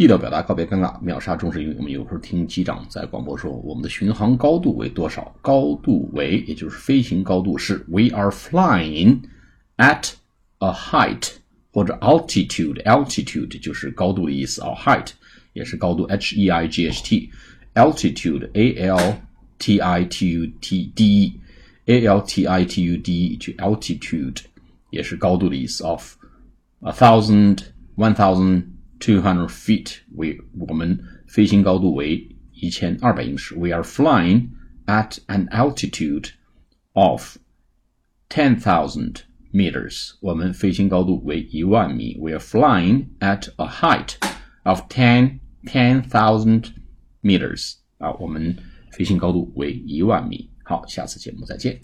地道表达告别尴尬，秒杀中式英语。我们有时候听机长在广播说，我们的巡航高度为多少？高度为，也就是飞行高度是 We are flying at a height 或者 altitude。altitude 就是高度的意思啊，height 也是高度，h e i g h t。altitude a l t i t u t d e a l t i t u d e 就 altitude 也是高度的意思，of a thousand one thousand。two hundred feet，为我们飞行高度为一千二百英尺。We are flying at an altitude of ten thousand meters。我们飞行高度为一万米。We are flying at a height of ten ten thousand meters。啊，我们飞行高度为一万米。好，下次节目再见。